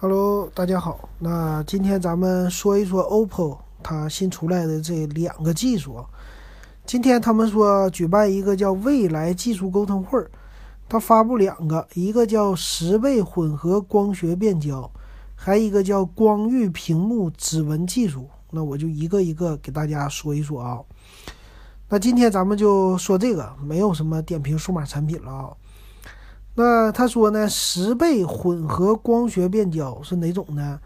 Hello，大家好。那今天咱们说一说 OPPO 它新出来的这两个技术。今天他们说举办一个叫未来技术沟通会儿，它发布两个，一个叫十倍混合光学变焦，还一个叫光域屏幕指纹技术。那我就一个一个给大家说一说啊。那今天咱们就说这个，没有什么点评数码产品了啊。那他说呢，十倍混合光学变焦是哪种呢？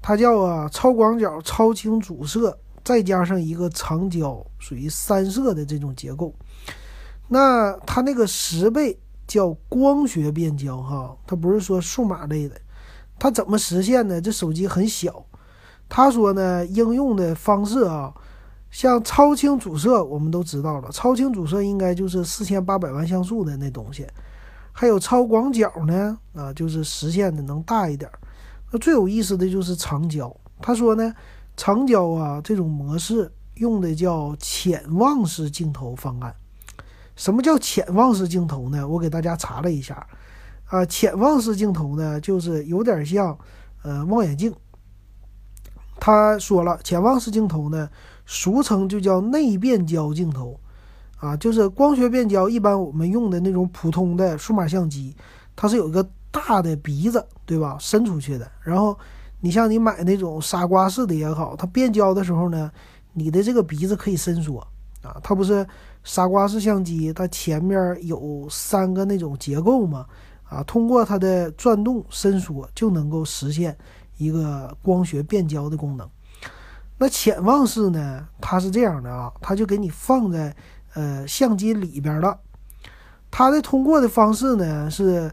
它叫啊超广角超清主摄，再加上一个长焦，属于三摄的这种结构。那它那个十倍叫光学变焦哈，它不是说数码类的。它怎么实现呢？这手机很小。他说呢，应用的方式啊，像超清主摄，我们都知道了，超清主摄应该就是四千八百万像素的那东西。还有超广角呢，啊，就是实现的能大一点。那最有意思的就是长焦。他说呢，长焦啊这种模式用的叫潜望式镜头方案。什么叫潜望式镜头呢？我给大家查了一下，啊，潜望式镜头呢，就是有点像呃望远镜。他说了，潜望式镜头呢，俗称就叫内变焦镜头。啊，就是光学变焦，一般我们用的那种普通的数码相机，它是有一个大的鼻子，对吧？伸出去的。然后你像你买那种傻瓜式的也好，它变焦的时候呢，你的这个鼻子可以伸缩啊。它不是傻瓜式相机，它前面有三个那种结构嘛？啊，通过它的转动伸缩就能够实现一个光学变焦的功能。那潜望式呢，它是这样的啊，它就给你放在。呃，相机里边了，它的通过的方式呢是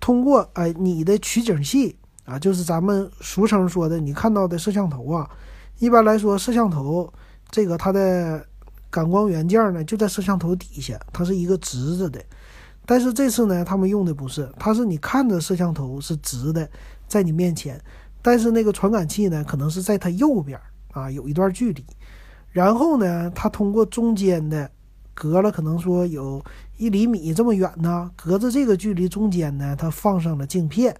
通过哎你的取景器啊，就是咱们俗称说的你看到的摄像头啊。一般来说，摄像头这个它的感光元件呢就在摄像头底下，它是一个直着的。但是这次呢，他们用的不是，它是你看着摄像头是直的在你面前，但是那个传感器呢可能是在它右边啊，有一段距离。然后呢，它通过中间的。隔了可能说有一厘米这么远呢，隔着这个距离中间呢，它放上了镜片。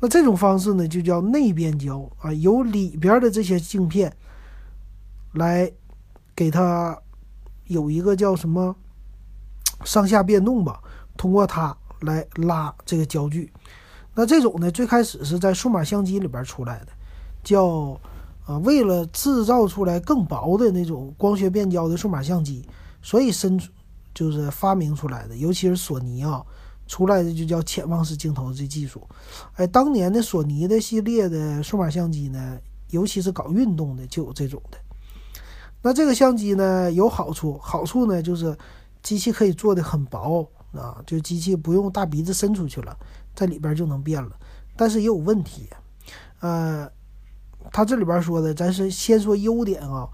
那这种方式呢，就叫内变焦啊，由里边的这些镜片来给它有一个叫什么上下变动吧，通过它来拉这个焦距。那这种呢，最开始是在数码相机里边出来的，叫啊，为了制造出来更薄的那种光学变焦的数码相机。所以生就是发明出来的，尤其是索尼啊，出来的就叫潜望式镜头这技术。哎，当年的索尼的系列的数码相机呢，尤其是搞运动的就有这种的。那这个相机呢有好处，好处呢就是机器可以做的很薄啊，就机器不用大鼻子伸出去了，在里边就能变了。但是也有问题，呃，他这里边说的，咱是先说优点啊。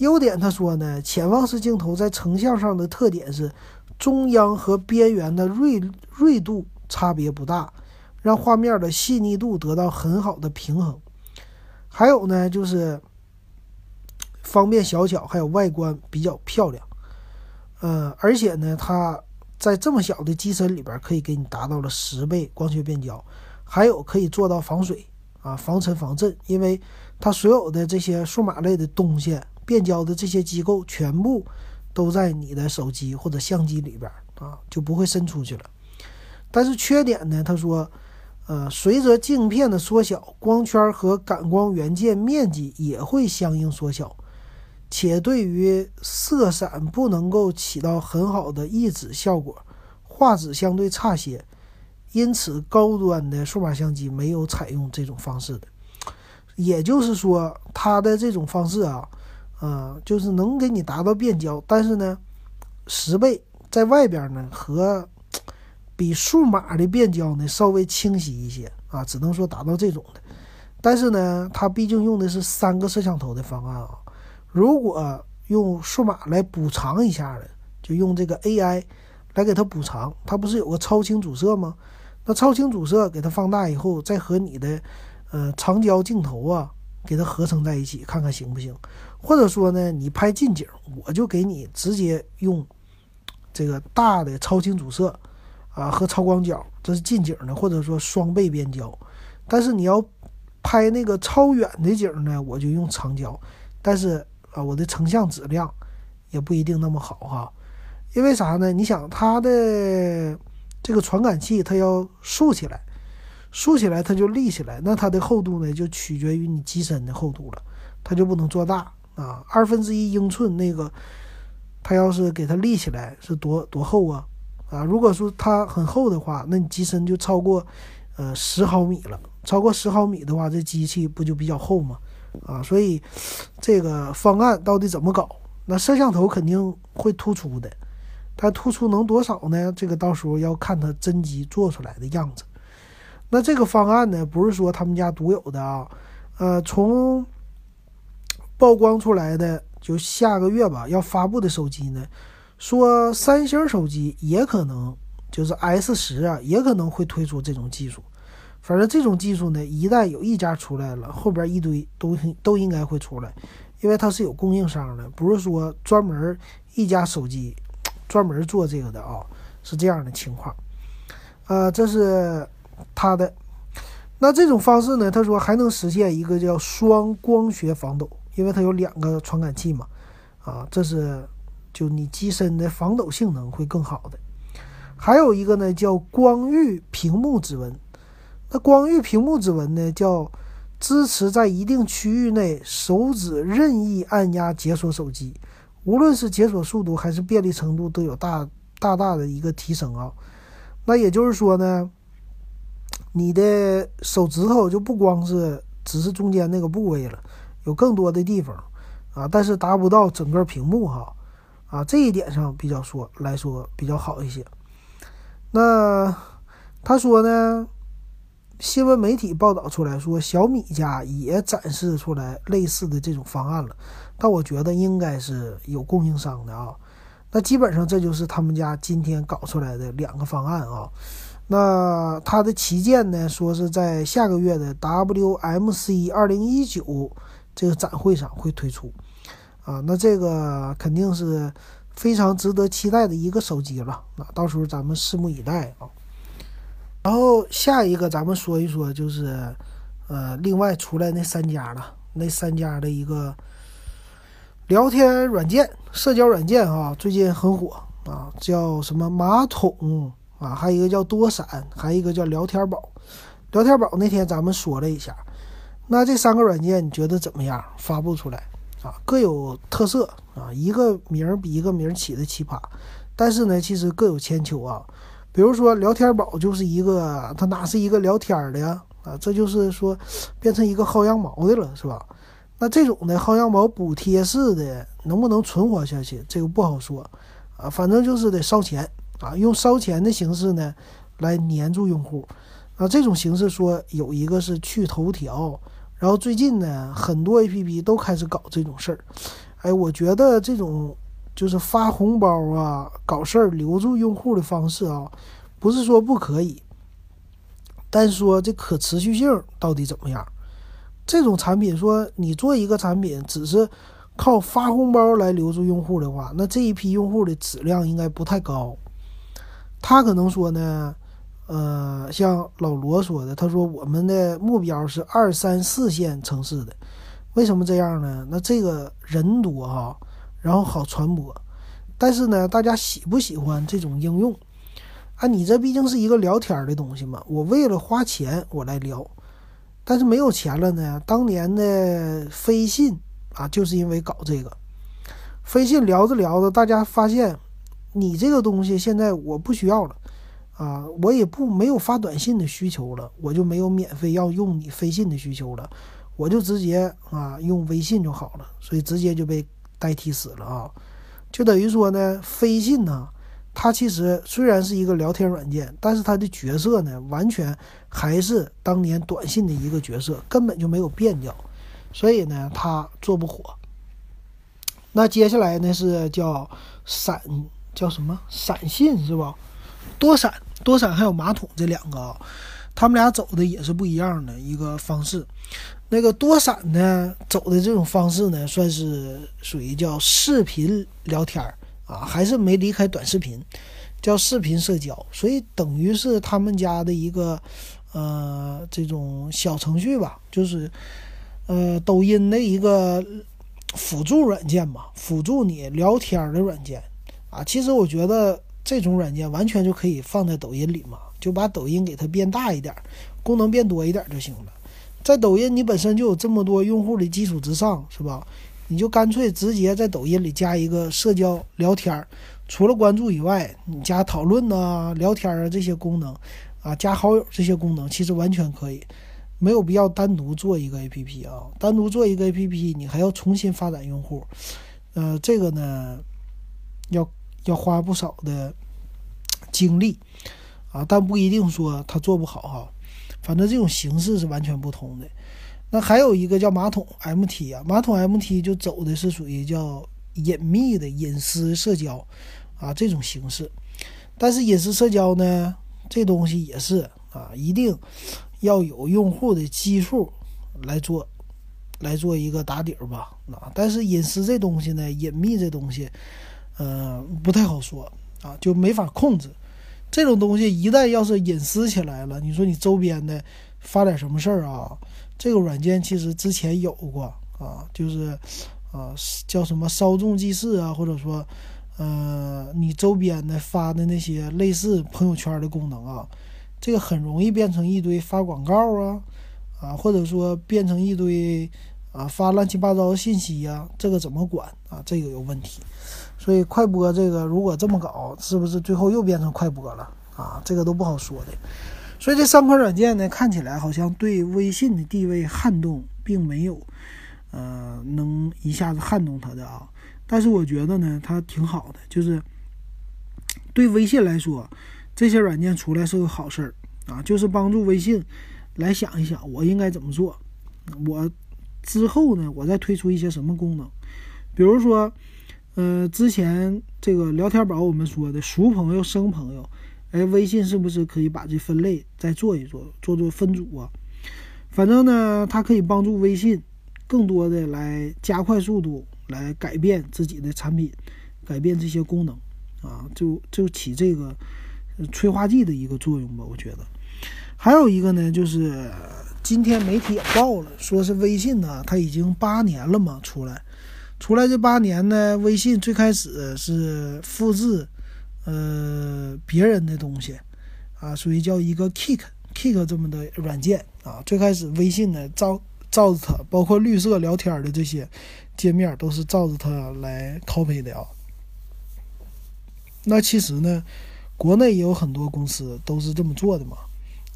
优点，他说呢，潜望式镜头在成像上的特点是，中央和边缘的锐锐度差别不大，让画面的细腻度得到很好的平衡。还有呢，就是方便小巧，还有外观比较漂亮。嗯，而且呢，它在这么小的机身里边，可以给你达到了十倍光学变焦，还有可以做到防水啊、防尘防震，因为它所有的这些数码类的东西。变焦的这些机构全部都在你的手机或者相机里边啊，就不会伸出去了。但是缺点呢？他说，呃，随着镜片的缩小，光圈和感光元件面积也会相应缩小，且对于色散不能够起到很好的抑制效果，画质相对差些。因此，高端的数码相机没有采用这种方式的。也就是说，它的这种方式啊。啊，就是能给你达到变焦，但是呢，十倍在外边呢和比数码的变焦呢稍微清晰一些啊，只能说达到这种的。但是呢，它毕竟用的是三个摄像头的方案啊，如果用数码来补偿一下的，就用这个 AI 来给它补偿，它不是有个超清主摄吗？那超清主摄给它放大以后，再和你的呃长焦镜头啊。给它合成在一起，看看行不行？或者说呢，你拍近景，我就给你直接用这个大的超清主摄啊和超广角，这是近景的，或者说双倍变焦，但是你要拍那个超远的景呢，我就用长焦，但是啊，我的成像质量也不一定那么好哈。因为啥呢？你想它的这个传感器，它要竖起来，竖起来它就立起来，那它的厚度呢就取决于你机身的厚度了，它就不能做大啊。二分之一英寸那个，它要是给它立起来是多多厚啊？啊，如果说它很厚的话，那你机身就超过呃十毫米了。超过十毫米的话，这机器不就比较厚吗？啊，所以这个方案到底怎么搞？那摄像头肯定会突出的。它突出能多少呢？这个到时候要看它真机做出来的样子。那这个方案呢，不是说他们家独有的啊，呃，从曝光出来的，就下个月吧要发布的手机呢，说三星手机也可能就是 S 十啊，也可能会推出这种技术。反正这种技术呢，一旦有一家出来了，后边一堆都都应该会出来，因为它是有供应商的，不是说专门一家手机。专门做这个的啊，是这样的情况，呃，这是它的。那这种方式呢，他说还能实现一个叫双光学防抖，因为它有两个传感器嘛，啊，这是就你机身的防抖性能会更好的。还有一个呢叫光域屏幕指纹，那光域屏幕指纹呢叫支持在一定区域内手指任意按压解锁手机。无论是解锁速度还是便利程度，都有大大大的一个提升啊。那也就是说呢，你的手指头就不光是只是中间那个部位了，有更多的地方啊，但是达不到整个屏幕哈啊，这一点上比较说来说比较好一些。那他说呢？新闻媒体报道出来说，小米家也展示出来类似的这种方案了，但我觉得应该是有供应商的啊。那基本上这就是他们家今天搞出来的两个方案啊。那它的旗舰呢，说是在下个月的 WMC 二零一九这个展会上会推出啊。那这个肯定是非常值得期待的一个手机了。那到时候咱们拭目以待啊。然后下一个咱们说一说，就是，呃，另外出来那三家了，那三家的一个聊天软件、社交软件啊，最近很火啊，叫什么马桶啊，还有一个叫多闪，还有一个叫聊天宝。聊天宝那天咱们说了一下，那这三个软件你觉得怎么样？发布出来啊，各有特色啊，一个名儿比一个名儿起的奇葩，但是呢，其实各有千秋啊。比如说聊天宝就是一个，它哪是一个聊天的呀？啊，这就是说变成一个薅羊毛的了，是吧？那这种的薅羊毛补贴式的能不能存活下去？这个不好说啊，反正就是得烧钱啊，用烧钱的形式呢来黏住用户啊。这种形式说有一个是去头条，然后最近呢很多 APP 都开始搞这种事儿。哎，我觉得这种。就是发红包啊，搞事儿留住用户的方式啊，不是说不可以，但说这可持续性到底怎么样？这种产品说你做一个产品只是靠发红包来留住用户的话，那这一批用户的质量应该不太高。他可能说呢，呃，像老罗说的，他说我们的目标是二三四线城市的，为什么这样呢？那这个人多哈。然后好传播，但是呢，大家喜不喜欢这种应用？啊，你这毕竟是一个聊天的东西嘛。我为了花钱我来聊，但是没有钱了呢。当年的飞信啊，就是因为搞这个，飞信聊着聊着，大家发现你这个东西现在我不需要了啊，我也不没有发短信的需求了，我就没有免费要用你飞信的需求了，我就直接啊用微信就好了，所以直接就被。代替死了啊，就等于说呢，飞信呢，它其实虽然是一个聊天软件，但是它的角色呢，完全还是当年短信的一个角色，根本就没有变掉，所以呢，它做不火。那接下来呢是叫闪，叫什么闪信是吧？多闪多闪还有马桶这两个啊，他们俩走的也是不一样的一个方式。那个多闪呢，走的这种方式呢，算是属于叫视频聊天啊，还是没离开短视频，叫视频社交，所以等于是他们家的一个呃这种小程序吧，就是呃抖音的一个辅助软件嘛，辅助你聊天的软件啊。其实我觉得这种软件完全就可以放在抖音里嘛，就把抖音给它变大一点，功能变多一点就行了。在抖音你本身就有这么多用户的基础之上，是吧？你就干脆直接在抖音里加一个社交聊天儿，除了关注以外，你加讨论呐、聊天啊这些功能，啊，加好友这些功能，其实完全可以，没有必要单独做一个 APP 啊，单独做一个 APP，你还要重新发展用户，呃，这个呢，要要花不少的精力啊，但不一定说它做不好哈，反正这种形式是完全不同的。那还有一个叫马桶 MT 啊，马桶 MT 就走的是属于叫隐秘的隐私社交啊这种形式，但是隐私社交呢，这东西也是啊，一定要有用户的基数来做，来做一个打底儿吧啊。但是隐私这东西呢，隐秘这东西，呃，不太好说啊，就没法控制。这种东西一旦要是隐私起来了，你说你周边的发点什么事儿啊？这个软件其实之前有过啊，就是啊叫什么稍纵即逝啊，或者说呃你周边的发的那些类似朋友圈的功能啊，这个很容易变成一堆发广告啊啊，或者说变成一堆啊发乱七八糟的信息呀，这个怎么管啊？这个有问题。所以快播这个如果这么搞，是不是最后又变成快播了啊？这个都不好说的。所以这三款软件呢，看起来好像对微信的地位撼动并没有，呃，能一下子撼动它的啊。但是我觉得呢，它挺好的，就是对微信来说，这些软件出来是个好事儿啊，就是帮助微信来想一想，我应该怎么做，我之后呢，我再推出一些什么功能，比如说，呃，之前这个聊天宝我们说的熟朋友、生朋友。哎，微信是不是可以把这分类再做一做，做做分组啊？反正呢，它可以帮助微信更多的来加快速度，来改变自己的产品，改变这些功能啊，就就起这个催化剂的一个作用吧。我觉得还有一个呢，就是今天媒体也报了，说是微信呢，它已经八年了嘛，出来，出来这八年呢，微信最开始是复制。呃，别人的东西啊，属于叫一个 Kick Kick 这么的软件啊。最开始微信呢，照照着它，包括绿色聊天的这些界面，都是照着它来 copy 的啊。那其实呢，国内也有很多公司都是这么做的嘛。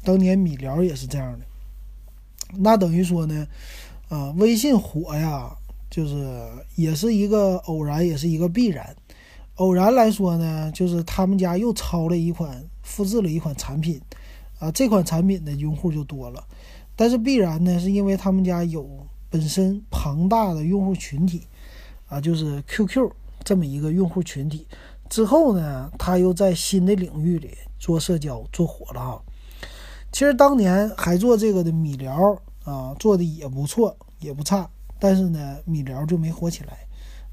当年米聊也是这样的。那等于说呢，啊，微信火呀，就是也是一个偶然，也是一个必然。偶然来说呢，就是他们家又抄了一款、复制了一款产品，啊，这款产品的用户就多了。但是必然呢，是因为他们家有本身庞大的用户群体，啊，就是 QQ 这么一个用户群体。之后呢，他又在新的领域里做社交，做火了哈。其实当年还做这个的米聊啊，做的也不错，也不差。但是呢，米聊就没火起来。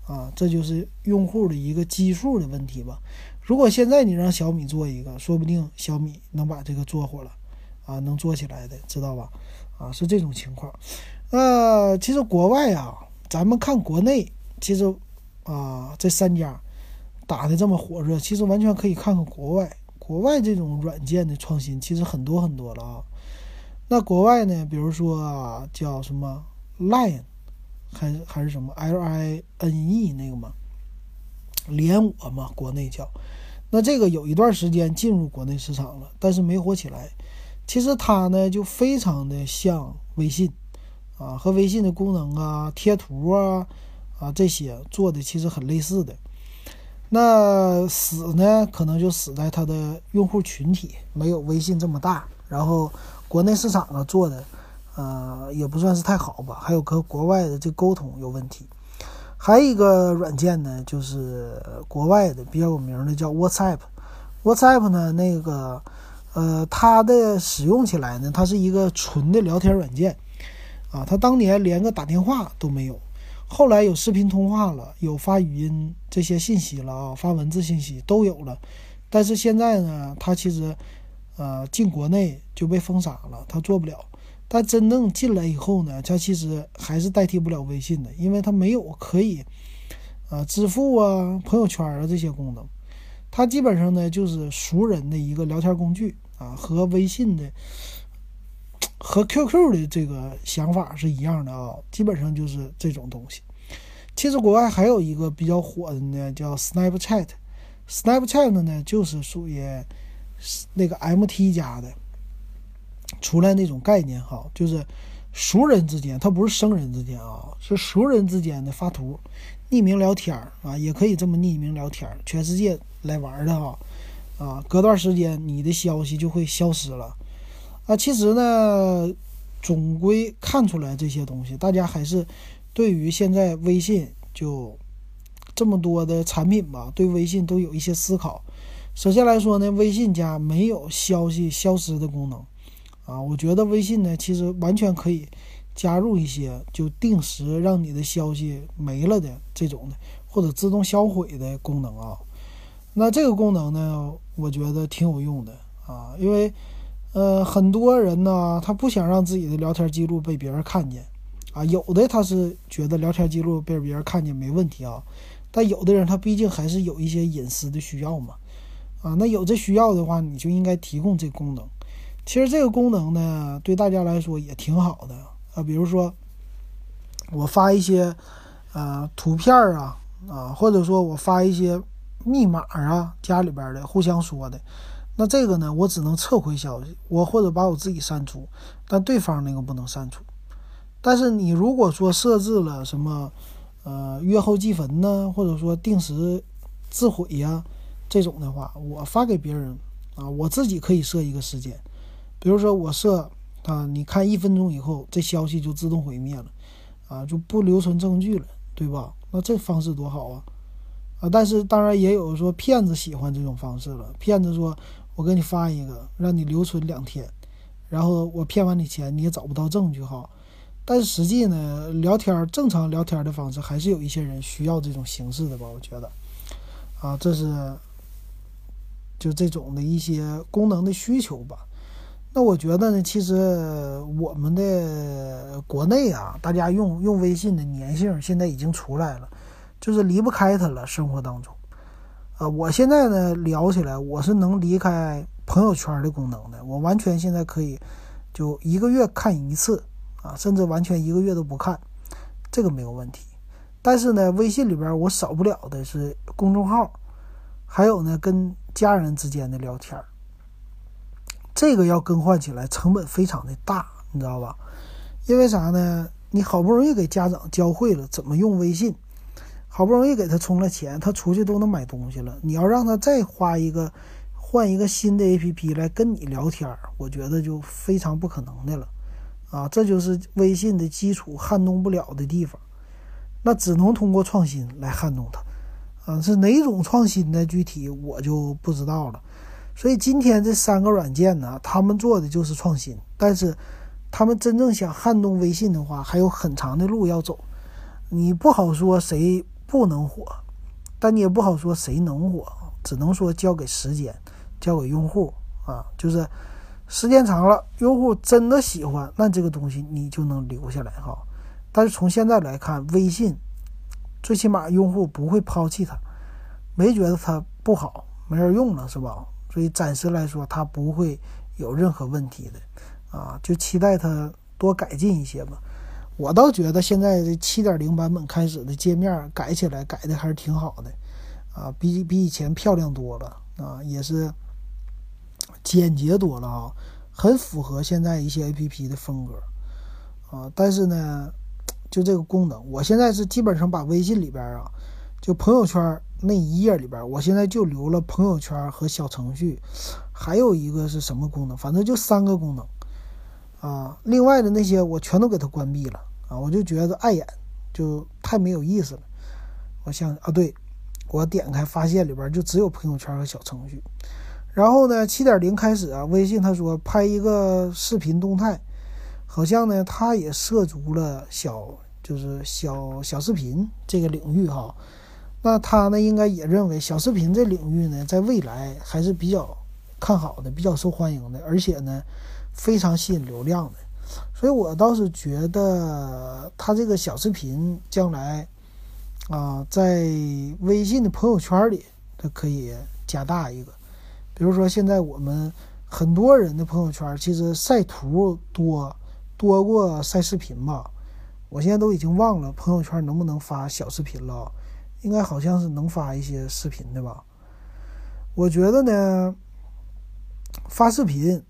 啊，这就是用户的一个基数的问题吧。如果现在你让小米做一个，说不定小米能把这个做火了，啊，能做起来的，知道吧？啊，是这种情况。呃，其实国外啊，咱们看国内，其实啊，这三家打的这么火热，其实完全可以看看国外。国外这种软件的创新其实很多很多了啊。那国外呢，比如说叫什么 Line。还还是什么 L I N E 那个嘛，连我嘛，国内叫。那这个有一段时间进入国内市场了，但是没火起来。其实它呢就非常的像微信啊，和微信的功能啊、贴图啊啊这些做的其实很类似的。那死呢，可能就死在它的用户群体没有微信这么大，然后国内市场啊做的。呃，也不算是太好吧。还有和国外的这沟通有问题。还有一个软件呢，就是国外的比较有名的叫 WhatsApp。WhatsApp 呢，那个呃，它的使用起来呢，它是一个纯的聊天软件啊。它当年连个打电话都没有，后来有视频通话了，有发语音这些信息了啊，发文字信息都有了。但是现在呢，它其实。呃，进国内就被封杀了，它做不了。但真正进来以后呢，它其实还是代替不了微信的，因为它没有可以，呃，支付啊、朋友圈啊这些功能。它基本上呢就是熟人的一个聊天工具啊，和微信的、和 QQ 的这个想法是一样的啊，基本上就是这种东西。其实国外还有一个比较火的呢，叫 Snapchat，Snapchat 呢就是属于那个 MT 家的。出来那种概念哈，就是熟人之间，他不是生人之间啊，是熟人之间的发图、匿名聊天啊，也可以这么匿名聊天全世界来玩的哈啊，隔段时间你的消息就会消失了啊。其实呢，总归看出来这些东西，大家还是对于现在微信就这么多的产品吧，对微信都有一些思考。首先来说呢，微信家没有消息消失的功能。啊，我觉得微信呢，其实完全可以加入一些就定时让你的消息没了的这种的，或者自动销毁的功能啊。那这个功能呢，我觉得挺有用的啊，因为呃，很多人呢，他不想让自己的聊天记录被别人看见啊。有的他是觉得聊天记录被别人看见没问题啊，但有的人他毕竟还是有一些隐私的需要嘛啊。那有这需要的话，你就应该提供这功能。其实这个功能呢，对大家来说也挺好的啊。比如说，我发一些呃图片啊啊，或者说我发一些密码啊，家里边的互相说的，那这个呢，我只能撤回消息，我或者把我自己删除，但对方那个不能删除。但是你如果说设置了什么呃月后积分呢，或者说定时自毁呀这种的话，我发给别人啊，我自己可以设一个时间。比如说我设啊，你看一分钟以后这消息就自动毁灭了，啊就不留存证据了，对吧？那这方式多好啊！啊，但是当然也有说骗子喜欢这种方式了。骗子说我给你发一个，让你留存两天，然后我骗完你钱，你也找不到证据哈。但是实际呢，聊天正常聊天的方式还是有一些人需要这种形式的吧？我觉得，啊，这是就这种的一些功能的需求吧。那我觉得呢，其实我们的国内啊，大家用用微信的粘性现在已经出来了，就是离不开它了。生活当中，呃，我现在呢聊起来，我是能离开朋友圈的功能的，我完全现在可以就一个月看一次啊，甚至完全一个月都不看，这个没有问题。但是呢，微信里边我少不了的是公众号，还有呢跟家人之间的聊天。这个要更换起来成本非常的大，你知道吧？因为啥呢？你好不容易给家长教会了怎么用微信，好不容易给他充了钱，他出去都能买东西了。你要让他再花一个换一个新的 APP 来跟你聊天，我觉得就非常不可能的了啊！这就是微信的基础撼动不了的地方，那只能通过创新来撼动它啊！是哪种创新呢？具体我就不知道了。所以今天这三个软件呢，他们做的就是创新，但是他们真正想撼动微信的话，还有很长的路要走。你不好说谁不能火，但你也不好说谁能火，只能说交给时间，交给用户啊。就是时间长了，用户真的喜欢，那这个东西你就能留下来哈。但是从现在来看，微信最起码用户不会抛弃它，没觉得它不好，没人用了是吧？所以暂时来说，它不会有任何问题的，啊，就期待它多改进一些吧。我倒觉得现在这七点零版本开始的界面改起来改的还是挺好的，啊，比比以前漂亮多了，啊，也是简洁多了啊，很符合现在一些 A P P 的风格，啊，但是呢，就这个功能，我现在是基本上把微信里边啊，就朋友圈。那一页里边，我现在就留了朋友圈和小程序，还有一个是什么功能？反正就三个功能啊。另外的那些我全都给它关闭了啊，我就觉得碍眼，就太没有意思了。我想啊，对，我点开发现里边就只有朋友圈和小程序。然后呢，七点零开始啊，微信他说拍一个视频动态，好像呢，他也涉足了小就是小小视频这个领域哈。那他呢，应该也认为小视频这领域呢，在未来还是比较看好的、比较受欢迎的，而且呢非常吸引流量的。所以我倒是觉得他这个小视频将来啊，在微信的朋友圈里，它可以加大一个。比如说现在我们很多人的朋友圈其实晒图多多过晒视频吧。我现在都已经忘了朋友圈能不能发小视频了，应该好像是能发一些视频的吧。我觉得呢，发视频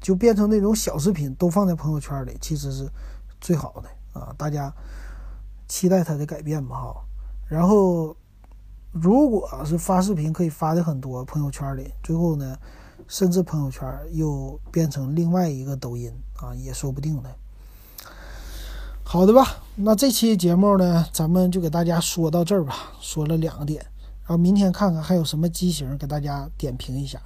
就变成那种小视频，都放在朋友圈里，其实是最好的啊！大家期待它的改变吧，哈。然后，如果是发视频可以发的很多朋友圈里，最后呢，甚至朋友圈又变成另外一个抖音啊，也说不定的。好的吧，那这期节目呢，咱们就给大家说到这儿吧，说了两个点，然后明天看看还有什么机型给大家点评一下。